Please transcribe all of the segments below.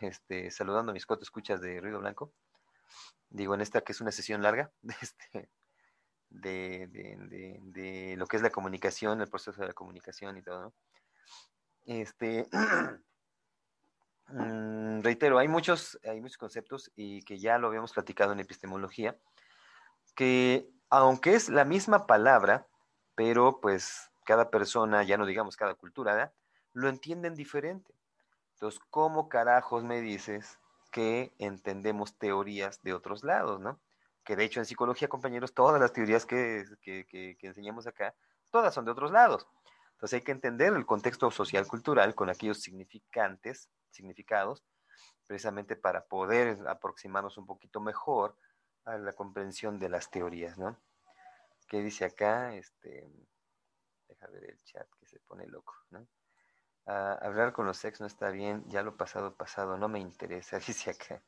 Este, saludando a mis cuatro escuchas de Ruido Blanco. Digo, en esta que es una sesión larga este, de, de, de, lo que es la comunicación, el proceso de la comunicación y todo. ¿no? Este, mm, reitero, hay muchos, hay muchos conceptos y que ya lo habíamos platicado en epistemología, que aunque es la misma palabra, pero pues cada persona, ya no digamos cada cultura, ¿verdad? lo entienden diferente. Entonces, ¿cómo carajos me dices que entendemos teorías de otros lados, no? Que de hecho en psicología, compañeros, todas las teorías que, que, que, enseñamos acá, todas son de otros lados. Entonces hay que entender el contexto social cultural con aquellos significantes, significados, precisamente para poder aproximarnos un poquito mejor a la comprensión de las teorías, ¿no? ¿Qué dice acá? Este, deja ver el chat que se pone loco, ¿no? Hablar con los ex no está bien, ya lo pasado, pasado, no me interesa, dice acá.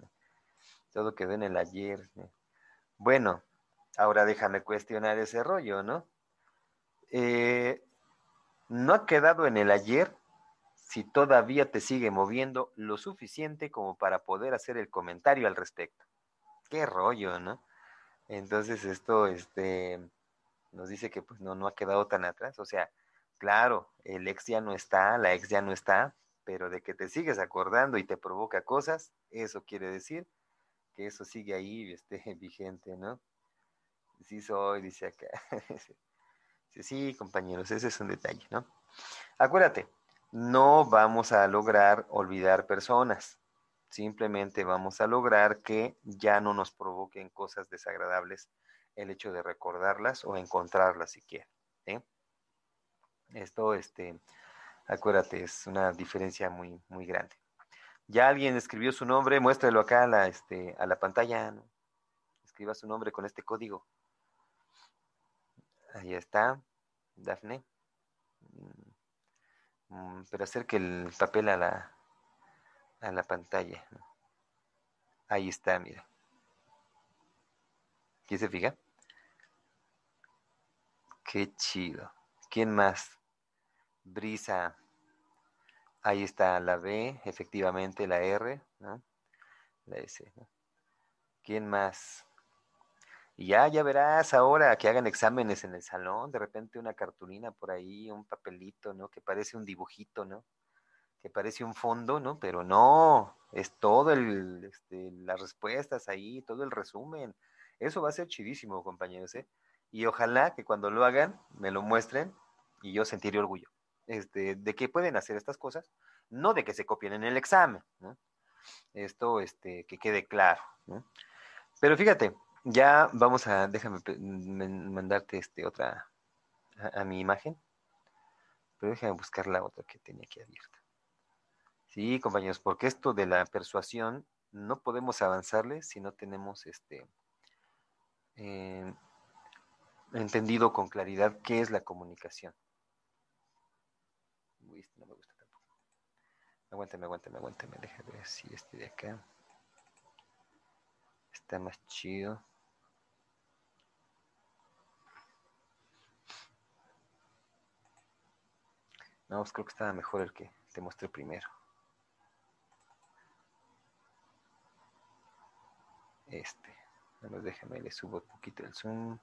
Todo quedó en el ayer. ¿no? Bueno, ahora déjame cuestionar ese rollo, ¿no? Eh, no ha quedado en el ayer si todavía te sigue moviendo lo suficiente como para poder hacer el comentario al respecto. Qué rollo, ¿no? Entonces esto, este, nos dice que pues no, no ha quedado tan atrás, o sea, Claro, el ex ya no está, la ex ya no está, pero de que te sigues acordando y te provoca cosas, eso quiere decir que eso sigue ahí este, vigente, ¿no? Sí soy, dice acá. sí, sí, compañeros, ese es un detalle, ¿no? Acuérdate, no vamos a lograr olvidar personas, simplemente vamos a lograr que ya no nos provoquen cosas desagradables el hecho de recordarlas o encontrarlas siquiera. ¿eh? Esto, este, acuérdate, es una diferencia muy, muy grande. Ya alguien escribió su nombre, muéstralo acá a la, este, a la pantalla. ¿no? Escriba su nombre con este código. Ahí está, Dafne. Mm, pero acerque el papel a la, a la pantalla. Ahí está, mira. ¿Quién se fija? Qué chido. ¿Quién más? Brisa. Ahí está la B, efectivamente la R, ¿no? La S. ¿no? ¿Quién más? Y ya, ya verás ahora que hagan exámenes en el salón, de repente una cartulina por ahí, un papelito, ¿no? Que parece un dibujito, ¿no? Que parece un fondo, ¿no? Pero no, es todo el, este, las respuestas ahí, todo el resumen. Eso va a ser chidísimo, compañeros, ¿eh? Y ojalá que cuando lo hagan me lo muestren y yo sentiré orgullo este, de que pueden hacer estas cosas, no de que se copien en el examen. Esto, este, que quede claro. Pero fíjate, ya vamos a, déjame mandarte este otra, a, a, mi imagen, pero déjame buscar la otra que tenía aquí abierta. Sí, compañeros, porque esto de la persuasión no podemos avanzarle si no tenemos este eh, entendido con claridad qué es la comunicación. Uy, este no me gusta tampoco. Aguántame, aguántame, aguántame. Déjame ver si este de acá está más chido. No, pues creo que estaba mejor el que te mostré primero. Este. Bueno, déjame, le subo un poquito el zoom.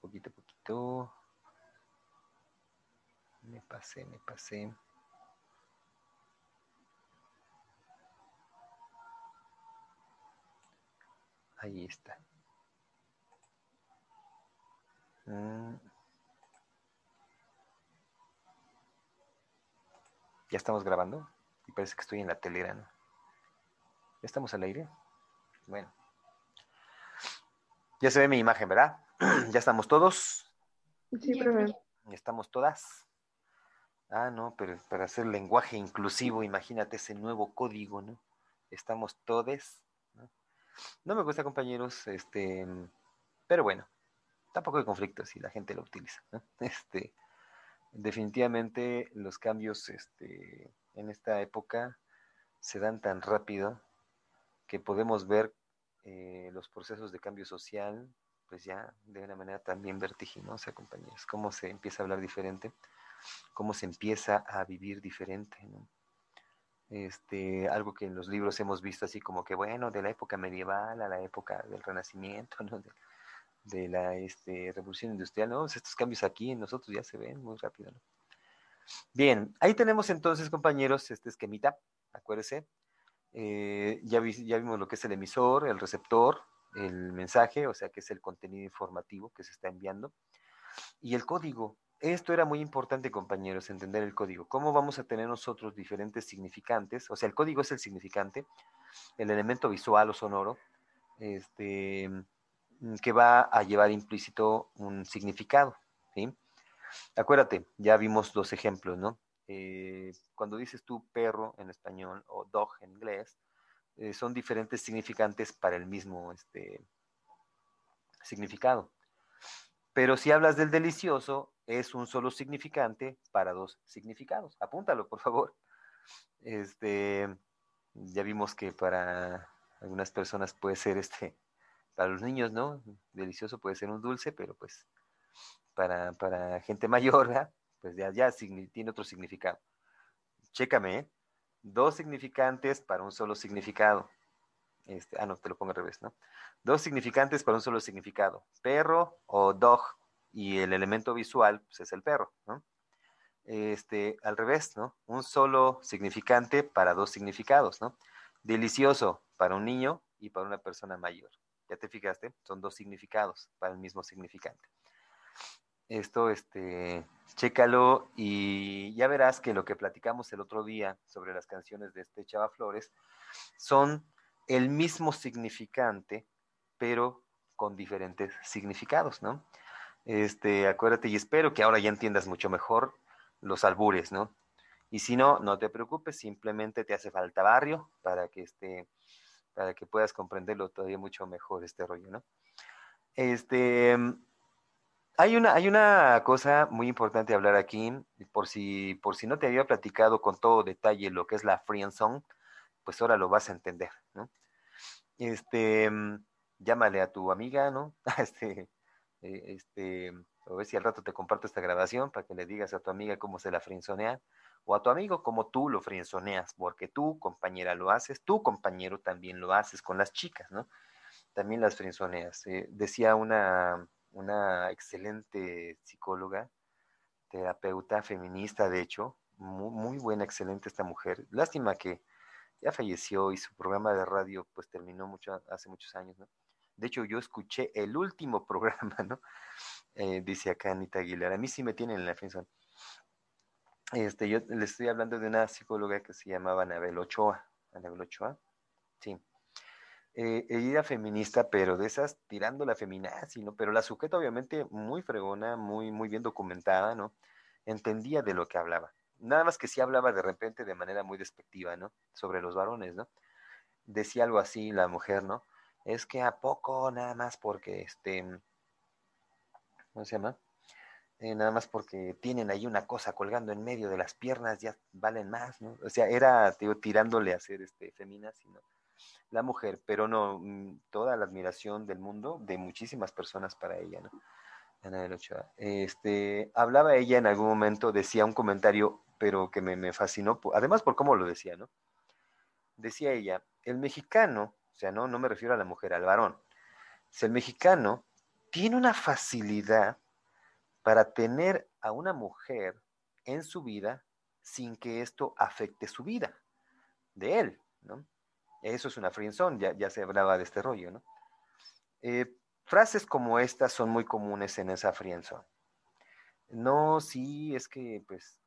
Poquito, poquito, poquito. Me pasé, me pasé. Ahí está. Mm. Ya estamos grabando y parece que estoy en la telera, ¿no? ¿Ya estamos al aire? Bueno. Ya se ve mi imagen, ¿verdad? ¿Ya estamos todos? Sí, profe. ¿Ya estamos todas? Ah, no, pero para hacer lenguaje inclusivo, imagínate ese nuevo código, ¿no? Estamos todes. ¿no? no me gusta, compañeros, este, pero bueno, tampoco hay conflicto si la gente lo utiliza. ¿no? Este, definitivamente los cambios este, en esta época se dan tan rápido que podemos ver eh, los procesos de cambio social, pues ya de una manera también vertiginosa, compañeros, cómo se empieza a hablar diferente, cómo se empieza a vivir diferente, ¿no? Este, algo que en los libros hemos visto así como que, bueno, de la época medieval a la época del Renacimiento, ¿no? de, la este, Revolución Industrial, ¿no? estos cambios aquí en nosotros ya se ven muy rápido, ¿no? Bien, ahí tenemos entonces, compañeros, este esquemita, acuérdense, eh, ya, ya vimos lo que es el emisor, el receptor, el mensaje, o sea, que es el contenido informativo que se está enviando, y el código. Esto era muy importante, compañeros, entender el código. ¿Cómo vamos a tener nosotros diferentes significantes? O sea, el código es el significante, el elemento visual o sonoro, este, que va a llevar implícito un significado. Acuérdate, ya vimos dos ejemplos, ¿no? Eh, cuando dices tú perro en español o dog en inglés, eh, son diferentes significantes para el mismo este, significado. Pero si hablas del delicioso, es un solo significante para dos significados. Apúntalo, por favor. Este, ya vimos que para algunas personas puede ser este, para los niños, ¿no? Delicioso puede ser un dulce, pero pues para, para gente mayor, ¿verdad? pues ya, ya tiene otro significado. Chécame, ¿eh? Dos significantes para un solo significado. Este, ah, no, te lo pongo al revés, ¿no? Dos significantes para un solo significado. Perro o dog. Y el elemento visual, pues es el perro, ¿no? Este, al revés, ¿no? Un solo significante para dos significados, ¿no? Delicioso para un niño y para una persona mayor. ¿Ya te fijaste? Son dos significados para el mismo significante. Esto, este, chécalo y ya verás que lo que platicamos el otro día sobre las canciones de este Chava Flores son el mismo significante, pero con diferentes significados, ¿no? Este, acuérdate y espero que ahora ya entiendas mucho mejor los albures, ¿no? Y si no, no te preocupes, simplemente te hace falta barrio para que este, para que puedas comprenderlo todavía mucho mejor este rollo, ¿no? Este, hay una, hay una cosa muy importante hablar aquí, por si, por si no te había platicado con todo detalle lo que es la friendzone, pues ahora lo vas a entender, ¿no? Este, llámale a tu amiga, ¿no? Este, eh, este, a ver si al rato te comparto esta grabación para que le digas a tu amiga cómo se la frienzonea, o a tu amigo cómo tú lo frienzoneas, porque tú, compañera, lo haces, tu compañero también lo haces con las chicas, ¿no? También las frienzoneas. Eh, decía una una excelente psicóloga, terapeuta feminista, de hecho, muy, buena, excelente esta mujer. Lástima que ya falleció y su programa de radio pues terminó mucho, hace muchos años, ¿no? De hecho, yo escuché el último programa, ¿no? Eh, dice acá Anita Aguilar. A mí sí me tienen en la defensa. Este, yo le estoy hablando de una psicóloga que se llamaba Anabel Ochoa. Anabel Ochoa, sí eh, ella feminista, pero de esas tirando la feminazi, ¿no? Pero la sujeta obviamente muy fregona, muy, muy bien documentada, ¿no? Entendía de lo que hablaba. Nada más que sí hablaba de repente de manera muy despectiva, ¿no? Sobre los varones, ¿no? Decía algo así la mujer, ¿no? Es que a poco nada más porque, este, ¿cómo se llama? Eh, nada más porque tienen ahí una cosa colgando en medio de las piernas, ya valen más, ¿no? O sea, era, digo, tirándole a hacer este feminazi, ¿no? La mujer, pero no, mm, toda la admiración del mundo, de muchísimas personas para ella, ¿no? Este, hablaba ella en algún momento, decía un comentario, pero que me, fascinó, además por cómo lo decía, ¿no? Decía ella, el mexicano, o sea, no, no me refiero a la mujer, al varón, el mexicano tiene una facilidad para tener a una mujer en su vida sin que esto afecte su vida de él, ¿no? Eso es una friendzone, ya, ya se hablaba de este rollo, ¿no? Eh, frases como estas son muy comunes en esa friendzone. No, sí, es que pues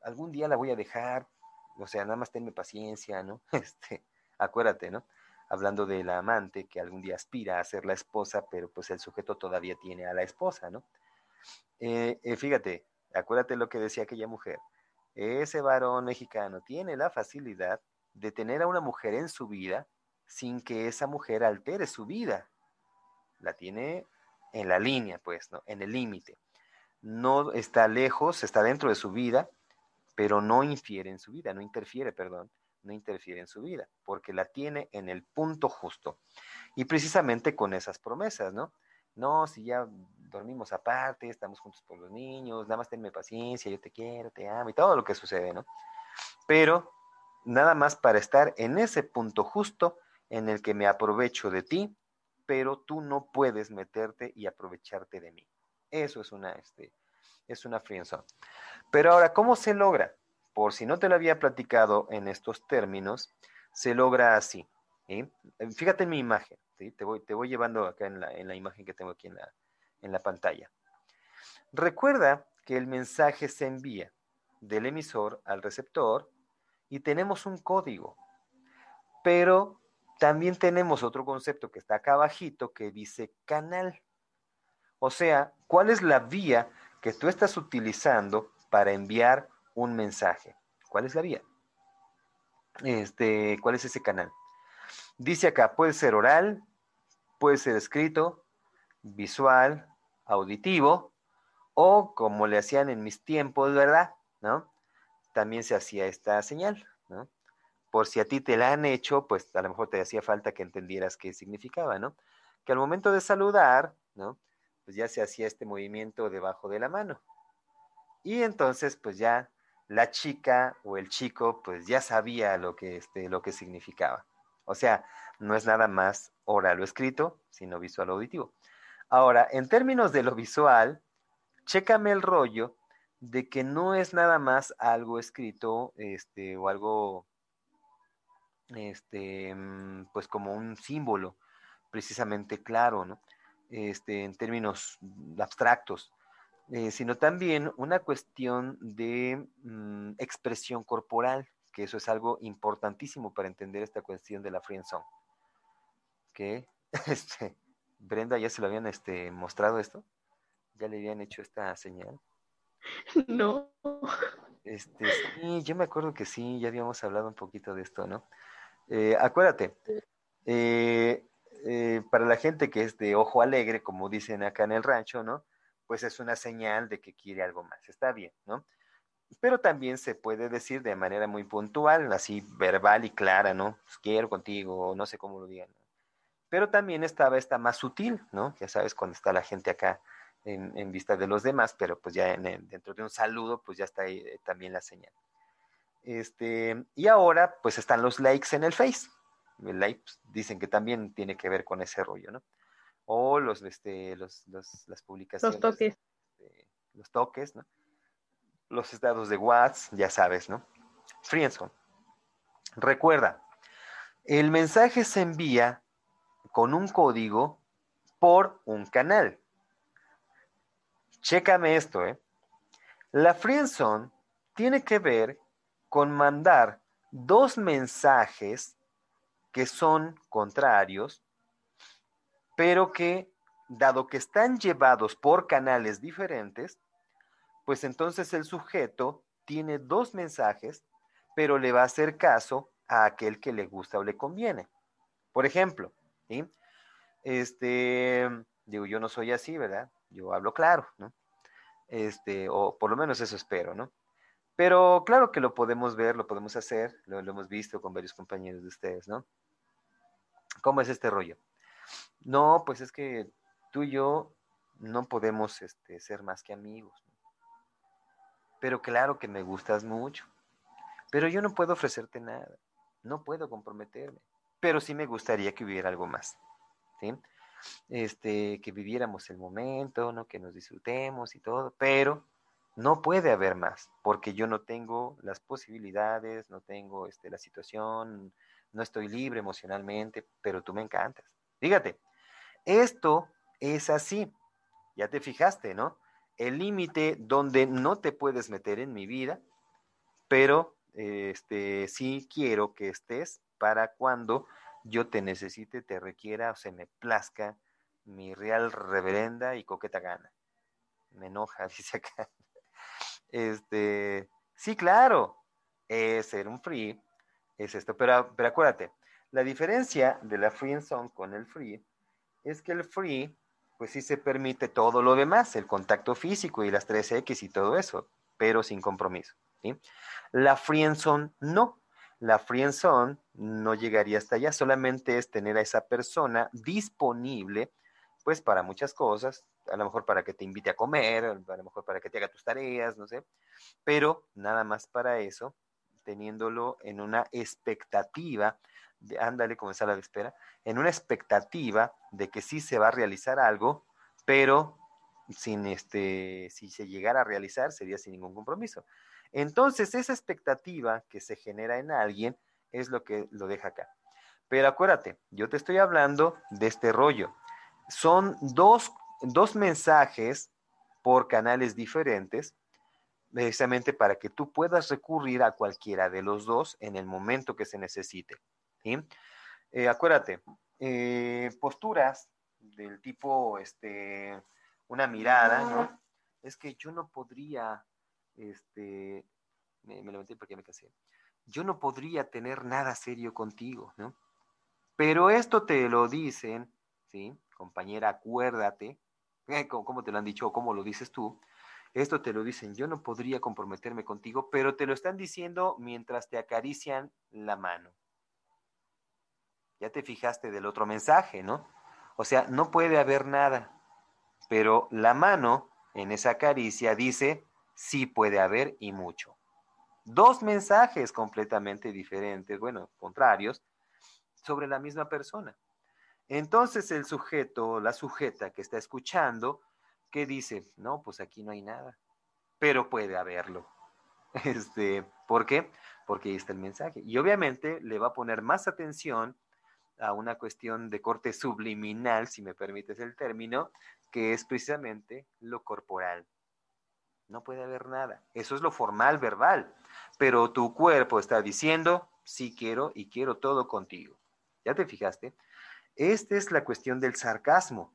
algún día la voy a dejar, o sea, nada más tenme paciencia, ¿no? Este, acuérdate, ¿no? Hablando de la amante que algún día aspira a ser la esposa, pero pues el sujeto todavía tiene a la esposa, ¿no? Eh, eh, fíjate, acuérdate lo que decía aquella mujer. ese varón mexicano tiene la facilidad de tener a una mujer en su vida sin que esa mujer altere su vida. La tiene en la línea, pues, ¿no? En el límite. No está lejos, está dentro de su vida, pero no infiere en su vida, no interfiere, perdón, no interfiere en su vida, porque la tiene en el punto justo. Y precisamente con esas promesas, ¿no? No, si ya dormimos aparte, estamos juntos por los niños, nada más tenme paciencia, yo te quiero, te amo y todo lo que sucede, ¿no? Pero nada más para estar en ese punto justo en el que me aprovecho de ti, pero tú no puedes meterte y aprovecharte de mí. Eso es una, este, es una friendzone. Pero ahora, ¿cómo se logra? Por si no te lo había platicado en estos términos, se logra así. Fíjate en mi imagen, te, voy, te voy llevando acá en la, en la imagen que tengo aquí en la, en la pantalla. Recuerda que el mensaje se envía del emisor al receptor y tenemos un código, pero también tenemos otro concepto que está acá abajito que dice canal. O sea, ¿cuál es la vía que tú estás utilizando para enviar un mensaje? ¿Cuál es la vía? Este, ¿cuál es ese canal? Dice acá, puede ser oral, puede ser escrito, visual, auditivo, o como le hacían en mis tiempos, ¿verdad? ¿No? También se hacía esta señal, ¿no? Por si a ti te la han hecho, pues a lo mejor te hacía falta que entendieras qué significaba, ¿no? Que al momento de saludar, ¿no? Pues ya se hacía este movimiento debajo de la mano. Y entonces, pues ya la chica o el chico, pues ya sabía lo que, este, lo que significaba. O sea, no es nada más oral o escrito, sino visual auditivo. Ahora, en términos de lo visual, chécame el rollo de que no es nada más algo escrito este, o algo, este, mm, pues como un símbolo precisamente claro, ¿no? Este, en términos abstractos, eh, sino también una cuestión de mm, expresión corporal, que eso es algo importantísimo para entender esta cuestión de la friendzone. Que, este, Brenda, ¿ya se lo habían este, mostrado esto? ¿Ya le habían hecho esta señal? No. Este, sí, yo me acuerdo que sí, ya habíamos hablado un poquito de esto, ¿no? Eh, acuérdate, eh, eh, para la gente que es de ojo alegre, como dicen acá en el rancho, ¿no? Pues es una señal de que quiere algo más, está bien, ¿no? Pero también se puede decir de manera muy puntual, así verbal y clara, ¿no? Pues quiero contigo, no sé cómo lo digan, ¿no? Pero también estaba esta más sutil, ¿no? Ya sabes, cuando está la gente acá en, vista de los demás, pero pues ya dentro de un saludo, pues ya está ahí eh, también la señal. Este, y ahora, pues están los likes en el Face. El like pues, dicen que también tiene que ver con ese rollo, ¿no? O los, este, los, las publicaciones. Los toques. Este, los toques, ¿no? Los estados de WhatsApp, ya sabes, ¿no? Friendzone. Recuerda, el mensaje se envía con un código por un canal. Chécame esto, ¿eh? La friendzone tiene que ver con mandar dos mensajes que son contrarios, pero que, dado que están llevados por canales diferentes, pues entonces el sujeto tiene dos mensajes, pero le va a hacer caso a aquel que le gusta o le conviene. Por ejemplo, ¿sí? Este, digo, yo no soy así, ¿verdad? Yo hablo claro, ¿no? Este, o por lo menos eso espero, ¿no? Pero claro que lo podemos ver, lo podemos hacer, lo, hemos visto con varios compañeros de ustedes, ¿no? ¿Cómo es este rollo? No, pues es que tú y yo no podemos este, ser más que amigos. ¿no? Pero claro que me gustas mucho. Pero yo no puedo ofrecerte nada. No puedo comprometerme pero sí me gustaría que hubiera algo más, ¿sí? Este, que viviéramos el momento, ¿no? Que nos disfrutemos y todo, pero no puede haber más, porque yo no tengo las posibilidades, no tengo este, la situación, no estoy libre emocionalmente, pero tú me encantas. Fíjate, esto es así, ya te fijaste, ¿no? El límite donde no te puedes meter en mi vida, pero este, sí quiero que estés para cuando yo te necesite, te requiera o se me plazca mi real reverenda y coqueta gana. Me enoja, dice acá. Este, Sí, claro, es ser un free, es esto, pero, pero acuérdate, la diferencia de la free song con el free es que el free, pues sí se permite todo lo demás, el contacto físico y las 3X y todo eso, pero sin compromiso. ¿sí? La free song no. La free zone no llegaría hasta allá, solamente es tener a esa persona disponible, pues para muchas cosas, a lo mejor para que te invite a comer, a lo mejor para que te haga tus tareas, no sé, pero nada más para eso, teniéndolo en una expectativa, de, ándale sala de espera, en una expectativa de que sí se va a realizar algo, pero sin este, si se llegara a realizar sería sin ningún compromiso. Entonces, esa expectativa que se genera en alguien es lo que lo deja acá. Pero acuérdate, yo te estoy hablando de este rollo. Son dos, dos mensajes por canales diferentes, precisamente para que tú puedas recurrir a cualquiera de los dos en el momento que se necesite. Eh, acuérdate, eh, posturas del tipo, este, una mirada, ¿no? Es que yo no podría este, me, levanté porque me casé. Yo no podría tener nada serio contigo, ¿no? Pero esto te lo dicen, ¿sí? Compañera, acuérdate, eh, ¿cómo te lo han dicho o cómo lo dices tú? Esto te lo dicen, yo no podría comprometerme contigo, pero te lo están diciendo mientras te acarician la mano. Ya te fijaste del otro mensaje, ¿no? O sea, no puede haber nada, pero la mano en esa caricia dice, sí puede haber y mucho. Dos mensajes completamente diferentes, bueno, contrarios, sobre la misma persona. Entonces el sujeto, la sujeta que está escuchando, ¿qué dice? No, pues aquí no hay nada, pero puede haberlo. Este, ¿Por qué? Porque ahí está el mensaje. Y obviamente le va a poner más atención a una cuestión de corte subliminal, si me permites el término, que es precisamente lo corporal. No puede haber nada. Eso es lo formal, verbal. Pero tu cuerpo está diciendo, sí quiero y quiero todo contigo. ¿Ya te fijaste? Esta es la cuestión del sarcasmo.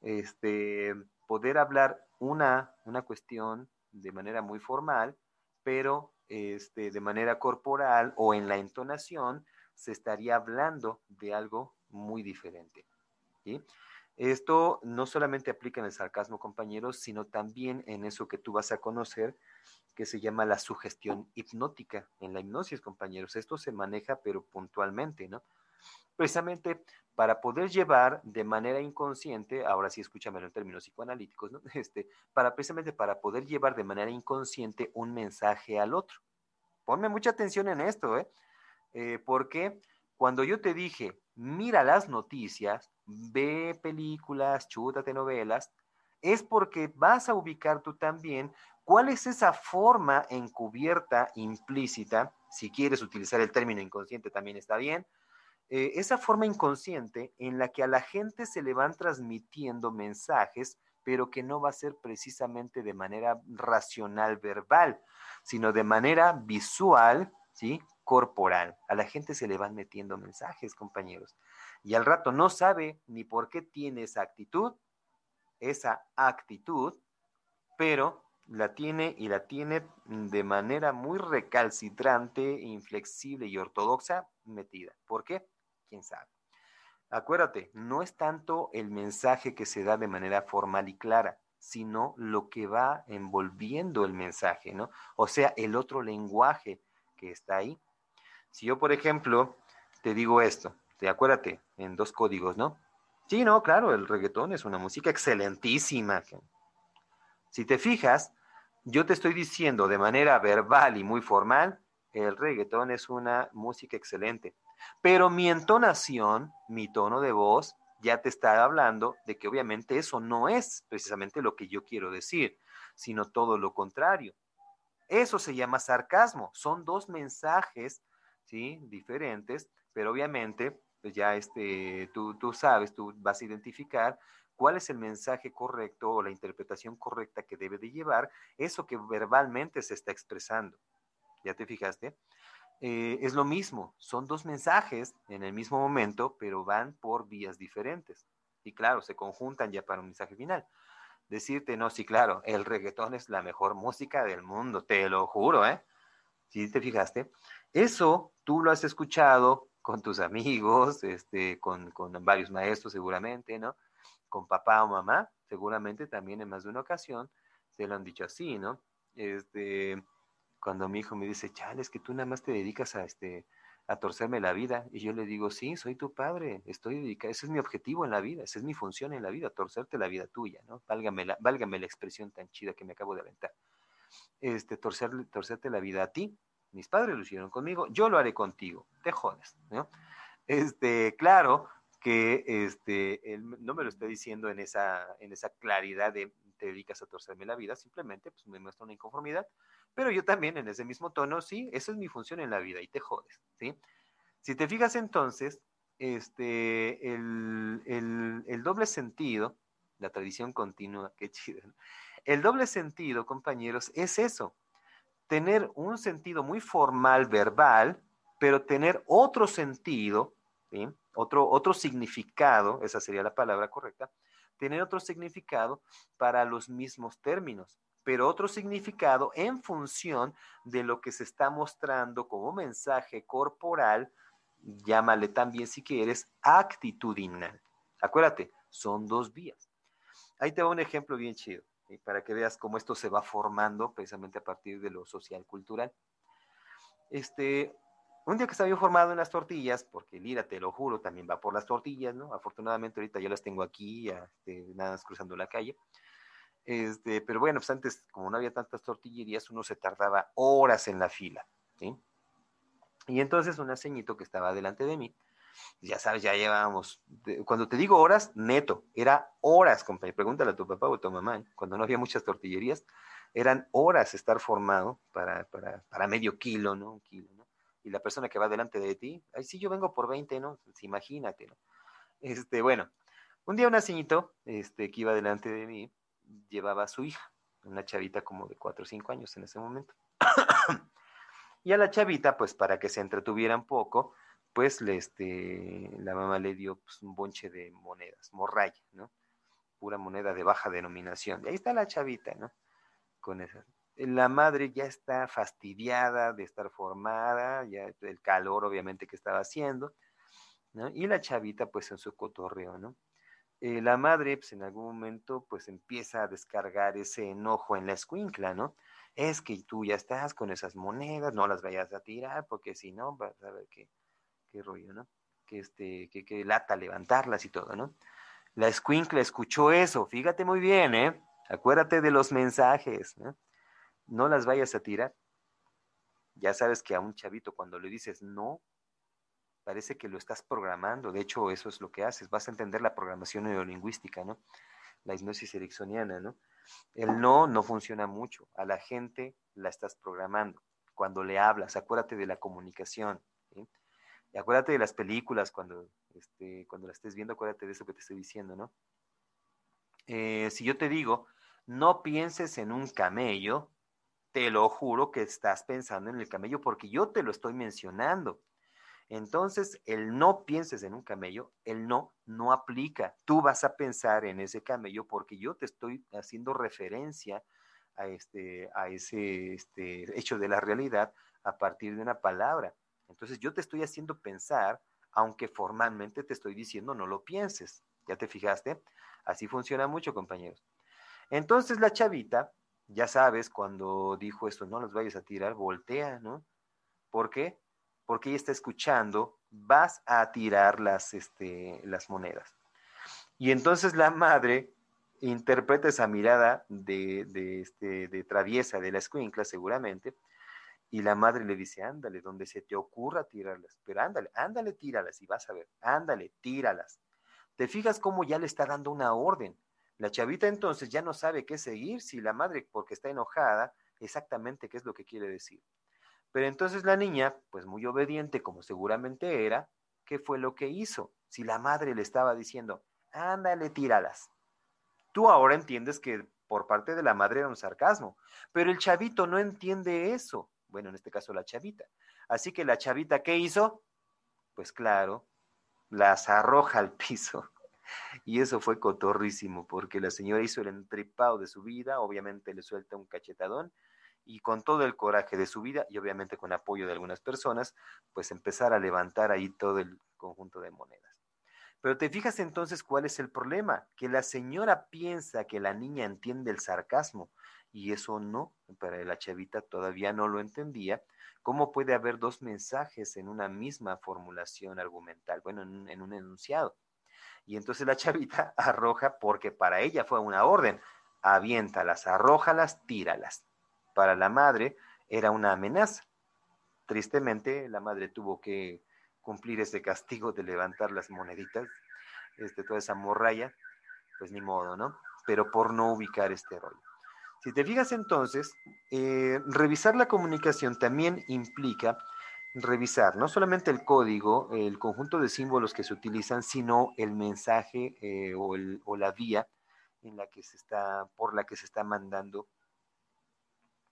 Este, poder hablar una, una cuestión de manera muy formal, pero este, de manera corporal o en la entonación se estaría hablando de algo muy diferente. ¿sí? Esto no solamente aplica en el sarcasmo, compañeros, sino también en eso que tú vas a conocer, que se llama la sugestión hipnótica. En la hipnosis, compañeros, esto se maneja, pero puntualmente, ¿no? Precisamente para poder llevar de manera inconsciente, ahora sí escúchame en términos psicoanalíticos, ¿no? Este, para precisamente para poder llevar de manera inconsciente un mensaje al otro. Ponme mucha atención en esto, ¿eh? eh porque cuando yo te dije, mira las noticias, ve películas, chútate novelas, es porque vas a ubicar tú también cuál es esa forma encubierta, implícita, si quieres utilizar el término inconsciente también está bien, eh, esa forma inconsciente en la que a la gente se le van transmitiendo mensajes, pero que no va a ser precisamente de manera racional verbal, sino de manera visual, ¿sí? corporal. A la gente se le van metiendo mensajes, compañeros y al rato no sabe ni por qué tiene esa actitud, esa actitud, pero la tiene y la tiene de manera muy recalcitrante, inflexible y ortodoxa metida. ¿Por qué? ¿Quién sabe? Acuérdate, no es tanto el mensaje que se da de manera formal y clara, sino lo que va envolviendo el mensaje, ¿no? O sea, el otro lenguaje que está ahí. Si yo, por ejemplo, te digo esto, te acuérdate, en dos códigos, ¿no? Sí, no, claro, el reggaetón es una música excelentísima. Si te fijas, yo te estoy diciendo de manera verbal y muy formal, el reggaetón es una música excelente. Pero mi entonación, mi tono de voz, ya te está hablando de que obviamente eso no es precisamente lo que yo quiero decir, sino todo lo contrario. Eso se llama sarcasmo. Son dos mensajes, ¿sí? Diferentes, pero obviamente pues ya este, tú, tú sabes, tú vas a identificar cuál es el mensaje correcto o la interpretación correcta que debe de llevar eso que verbalmente se está expresando. ¿Ya te fijaste? Eh, es lo mismo, son dos mensajes en el mismo momento, pero van por vías diferentes. Y claro, se conjuntan ya para un mensaje final. Decirte, no, sí, claro, el reggaetón es la mejor música del mundo, te lo juro, ¿eh? si te fijaste, eso tú lo has escuchado con tus amigos, este, con, con varios maestros seguramente, ¿no? Con papá o mamá, seguramente también en más de una ocasión te lo han dicho así, ¿no? Este, cuando mi hijo me dice, chale, es que tú nada más te dedicas a, este, a torcerme la vida. Y yo le digo, sí, soy tu padre, estoy dedicado, ese es mi objetivo en la vida, esa es mi función en la vida, torcerte la vida tuya, ¿no? Válgame la, válgame la expresión tan chida que me acabo de aventar. Este, torcer, torcerte la vida a ti. Mis padres lo hicieron conmigo, yo lo haré contigo, te jodes, ¿no? Este, claro que este, él no me lo está diciendo en esa, en esa claridad de te dedicas a torcerme la vida, simplemente pues, me muestra una inconformidad, pero yo también en ese mismo tono, sí, esa es mi función en la vida y te jodes, ¿sí? Si te fijas entonces, este, el, el, doble sentido, la tradición continua, qué chido, el doble sentido, compañeros, es eso, tener un sentido muy formal, verbal, pero tener otro sentido, otro, otro significado, esa sería la palabra correcta, tener otro significado para los mismos términos pero otro significado en función de lo que se está mostrando como mensaje corporal, llámale también si quieres, actitudinal. Acuérdate, son dos vías. Ahí te va un ejemplo bien chido, para que veas cómo esto se va formando precisamente a partir de lo social cultural. Este, un día que estaba yo formado en las tortillas, porque Lira, te lo juro, también va por las tortillas, ¿no? Afortunadamente ahorita ya las tengo aquí, este, nada más cruzando la calle. Este, pero bueno, pues antes, como no había tantas tortillerías, uno se tardaba horas en la fila, ¿sí? Y entonces un ceñito que estaba delante de mí, ya sabes, ya llevábamos, cuando te digo horas, neto, era horas, compañero, pregúntale a tu papá o a tu mamá, ¿eh? cuando no había muchas tortillerías, eran horas estar formado para, para, para medio kilo, ¿no? Un kilo, ¿no? Y la persona que va delante de ti, ay, sí, yo vengo por 20, ¿no? Pues imagínate, ¿no? Este, bueno, un día un ceñito, este, que iba delante de mí, llevaba a su hija, una chavita como de 4 o 5 años en ese momento. y a la chavita, pues para que se entretuviera un poco, pues le, este, la mamá le dio pues, un bonche de monedas, morraya, ¿no? Pura moneda de baja denominación. Y ahí está la chavita, ¿no? Con esa. La madre ya está fastidiada de estar formada, ya el calor obviamente que estaba haciendo, ¿no? Y la chavita pues en su cotorreo, ¿no? Eh, la madre, pues en algún momento, pues empieza a descargar ese enojo en la escuincla, ¿no? Es que tú ya estás con esas monedas, no las vayas a tirar, porque si no, vas a ver qué, qué rollo, ¿no? Que, este, que, que lata levantarlas y todo, ¿no? La escuincla escuchó eso, fíjate muy bien, ¿eh? Acuérdate de los mensajes, ¿no? No las vayas a tirar. Ya sabes que a un chavito cuando le dices no, parece que lo estás programando. De hecho, eso es lo que haces. Vas a entender la programación neurolingüística, ¿no? La hipnosis ericksoniana, ¿no? El no no funciona mucho. A la gente la estás programando. Cuando le hablas, acuérdate de la comunicación. Y acuérdate de las películas cuando, este, cuando la estés viendo, acuérdate de eso que te estoy diciendo, ¿no? Eh, si yo te digo, no pienses en un camello, te lo juro que estás pensando en el camello porque yo te lo estoy mencionando. Entonces, el no pienses en un camello, el no no aplica. Tú vas a pensar en ese camello porque yo te estoy haciendo referencia a, este, a ese este, hecho de la realidad a partir de una palabra. Entonces, yo te estoy haciendo pensar, aunque formalmente te estoy diciendo no lo pienses. ¿Ya te fijaste? Así funciona mucho, compañeros. Entonces, la chavita, ya sabes, cuando dijo esto, no los vayas a tirar, voltea, ¿no? ¿Por qué? porque ella está escuchando, vas a tirar las, este, las monedas. Y entonces la madre interpreta esa mirada de, de, este, de traviesa de la escuincla seguramente, y la madre le dice, ándale, donde se te ocurra tirarlas, pero ándale, ándale, tíralas y vas a ver, ándale, tíralas. Te fijas cómo ya le está dando una orden. La chavita entonces ya no sabe qué seguir si la madre, porque está enojada, exactamente qué es lo que quiere decir. Pero entonces la niña, pues muy obediente como seguramente era, ¿qué fue lo que hizo? Si la madre le estaba diciendo, ándale, tíralas. Tú ahora entiendes que por parte de la madre era un sarcasmo, pero el chavito no entiende eso. Bueno, en este caso la chavita. Así que la chavita, ¿qué hizo? Pues claro, las arroja al piso. Y eso fue cotorrísimo, porque la señora hizo el entripado de su vida, obviamente le suelta un cachetadón, y con todo el coraje de su vida y obviamente con apoyo de algunas personas, pues empezar a levantar ahí todo el conjunto de monedas. Pero te fijas entonces cuál es el problema, que la señora piensa que la niña entiende el sarcasmo y eso no, para la chavita todavía no lo entendía. ¿Cómo puede haber dos mensajes en una misma formulación argumental? Bueno, en, un enunciado. Y entonces la chavita arroja, porque para ella fue una orden, aviéntalas, arrójalas, tíralas. Para la madre era una amenaza. Tristemente, la madre tuvo que cumplir ese castigo de levantar las moneditas, este, toda esa morralla, pues ni modo, ¿no? Pero por no ubicar este rollo. Si te fijas entonces, eh, revisar la comunicación también implica revisar no solamente el código, el conjunto de símbolos que se utilizan, sino el mensaje eh, o, la vía en la que se está, por la que se está mandando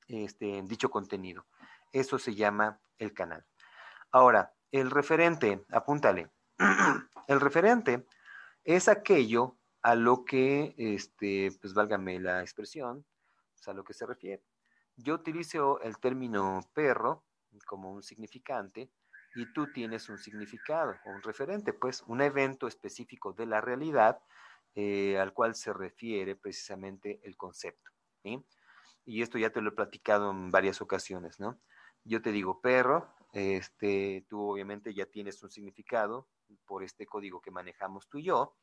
este, dicho contenido. Eso se llama el canal. Ahora, el referente, apúntale. el referente es aquello a lo que, este, pues válgame la expresión, pues, a lo que se refiere. Yo utilizo el término perro como un significante y tú tienes un significado o un referente, pues un evento específico de la realidad eh, al cual se refiere precisamente el concepto. Y esto ya te lo he platicado en varias ocasiones, ¿no? Yo te digo perro, este, tú obviamente ya tienes un significado por este código que manejamos tú y yo,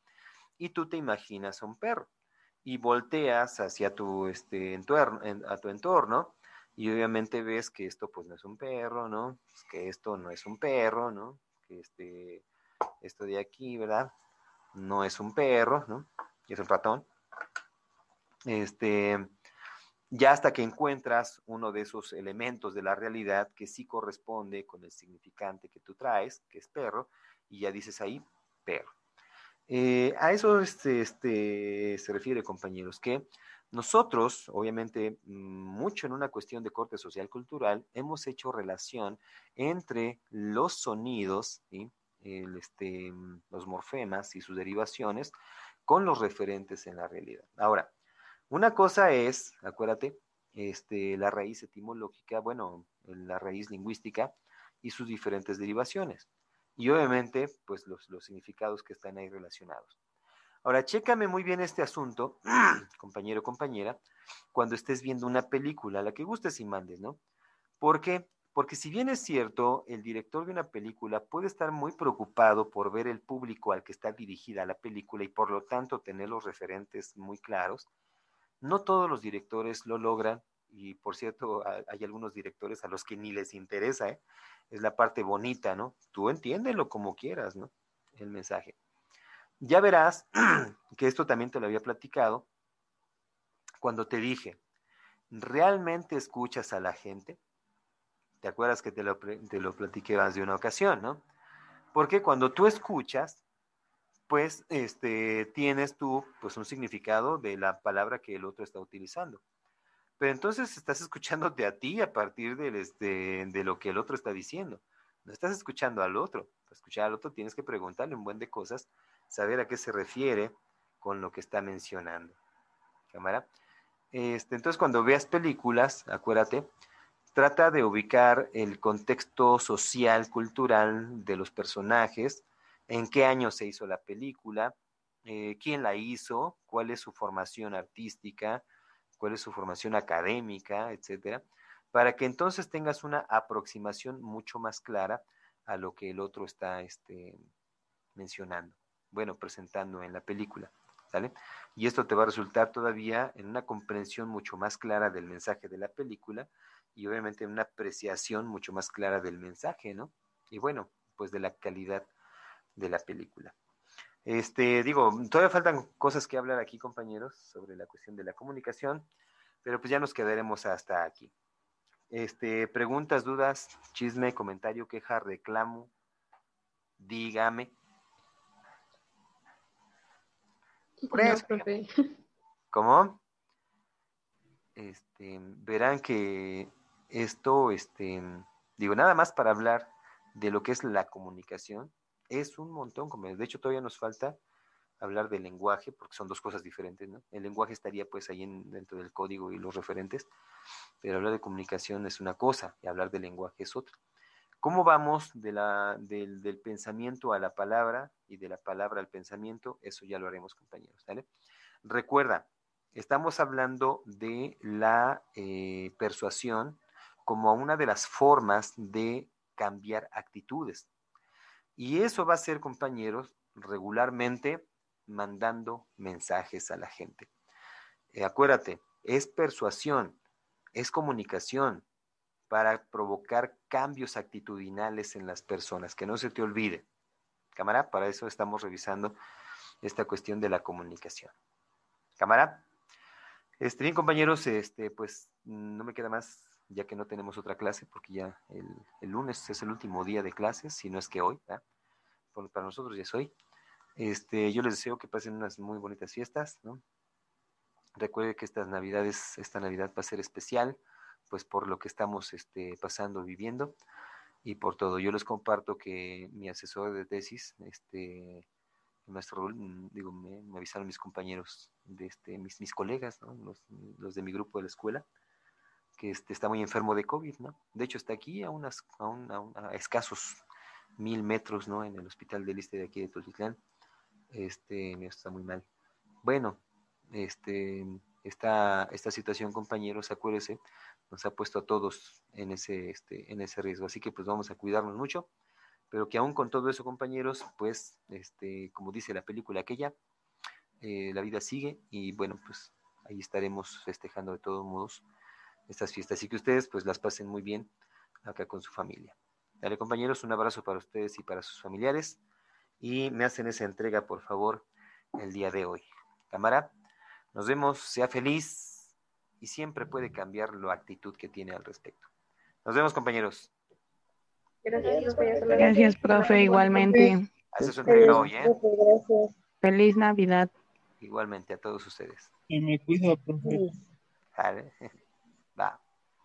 y tú te imaginas a un perro y volteas hacia tu, este, entorno, a tu entorno y obviamente ves que esto pues no es un perro, ¿no? que esto no es un perro, ¿no? Que este, esto de aquí, ¿verdad? No es un perro, ¿no? Es un ratón. Este, ya hasta que encuentras uno de esos elementos de la realidad que sí corresponde con el significante que tú traes, que es perro, y ya dices ahí, perro. Eh, a eso este, este, se refiere, compañeros, que nosotros, obviamente, mucho en una cuestión de corte social cultural, hemos hecho relación entre los sonidos, El, este, los morfemas y sus derivaciones, con los referentes en la realidad. Ahora, una cosa es, acuérdate, este, la raíz etimológica, bueno, la raíz lingüística y sus diferentes derivaciones. Y obviamente, pues los, los significados que están ahí relacionados. Ahora, chécame muy bien este asunto, compañero compañera, cuando estés viendo una película, la que gustes y mandes, ¿no? ¿Por qué? Porque si bien es cierto, el director de una película puede estar muy preocupado por ver el público al que está dirigida la película y por lo tanto tener los referentes muy claros, no todos los directores lo logran y por cierto hay algunos directores a los que ni les interesa, ¿eh? es la parte bonita, ¿no? Tú entiéndelo como quieras, ¿no? El mensaje. Ya verás que esto también te lo había platicado cuando te dije, ¿realmente escuchas a la gente? ¿Te acuerdas que te lo, te lo platiqué más de una ocasión, ¿no? Porque cuando tú escuchas, pues este, tienes tú pues un significado de la palabra que el otro está utilizando. Pero entonces estás escuchándote a ti a partir del, este, de lo que el otro está diciendo. No estás escuchando al otro. Para escuchar al otro tienes que preguntarle un buen de cosas, saber a qué se refiere con lo que está mencionando. ¿Cámara? Este, entonces, cuando veas películas, acuérdate, trata de ubicar el contexto social, cultural de los personajes, en qué año se hizo la película, eh, quién la hizo, cuál es su formación artística, cuál es su formación académica, etcétera, para que entonces tengas una aproximación mucho más clara a lo que el otro está este, mencionando, bueno, presentando en la película. ¿Sale? Y esto te va a resultar todavía en una comprensión mucho más clara del mensaje de la película y obviamente en una apreciación mucho más clara del mensaje, ¿no? Y bueno, pues de la calidad de la película. Este, digo, todavía faltan cosas que hablar aquí, compañeros, sobre la cuestión de la comunicación, pero pues ya nos quedaremos hasta aquí. Este, preguntas, dudas, chisme, comentario, queja, reclamo, dígame. ¿Cómo? Este, verán que esto, este, digo, nada más para hablar de lo que es la comunicación, es un montón, como de hecho todavía nos falta hablar del lenguaje, porque son dos cosas diferentes, ¿no? El lenguaje estaría pues ahí en, dentro del código y los referentes, pero hablar de comunicación es una cosa y hablar de lenguaje es otra. ¿Cómo vamos del, pensamiento a la palabra y de la palabra al pensamiento? Eso ya lo haremos, compañeros. ¿vale? Recuerda, estamos hablando de la eh, persuasión como una de las formas de cambiar actitudes. Y eso va a ser, compañeros, regularmente mandando mensajes a la gente. Eh, acuérdate, es persuasión, es comunicación para provocar cambios actitudinales en las personas, que no se te olvide. Cámara, para eso estamos revisando esta cuestión de la comunicación. Cámara. Este, bien, compañeros, este, pues no me queda más, ya que no tenemos otra clase, porque ya el, el lunes es el último día de clases, si no es que hoy, para nosotros ya es hoy. Este, yo les deseo que pasen unas muy bonitas fiestas, ¿no? Recuerde que estas navidades, esta Navidad va a ser especial, pues por lo que estamos este, pasando, viviendo y por todo. Yo les comparto que mi asesor de tesis, este, maestro digo, me, avisaron mis compañeros, de este, mis, mis colegas, ¿no? los, los, de mi grupo de la escuela, que este, está muy enfermo de COVID, ¿no? De hecho, está aquí a, unas, a, un, escasos mil metros, ¿no? En el hospital del este de aquí de Tultitlán. Este, está muy mal. Bueno, este, esta, esta situación, compañeros, acuérdense, nos ha puesto a todos en ese, este, en ese riesgo. Así que pues vamos a cuidarnos mucho, pero que aún con todo eso, compañeros, pues, este, como dice la película aquella, eh, la vida sigue y bueno, pues ahí estaremos festejando de todos modos estas fiestas. Así que ustedes pues las pasen muy bien acá con su familia. Dale compañeros, un abrazo para ustedes y para sus familiares y me hacen esa entrega, por favor, el día de hoy. Cámara, nos vemos, sea feliz y siempre puede cambiar la actitud que tiene al respecto. Nos vemos, compañeros. Gracias, Gracias profe, igualmente. Hace su entrega hoy, ¿eh? Feliz Navidad. Igualmente a todos ustedes. Y me cuido, profe. Vale. Va.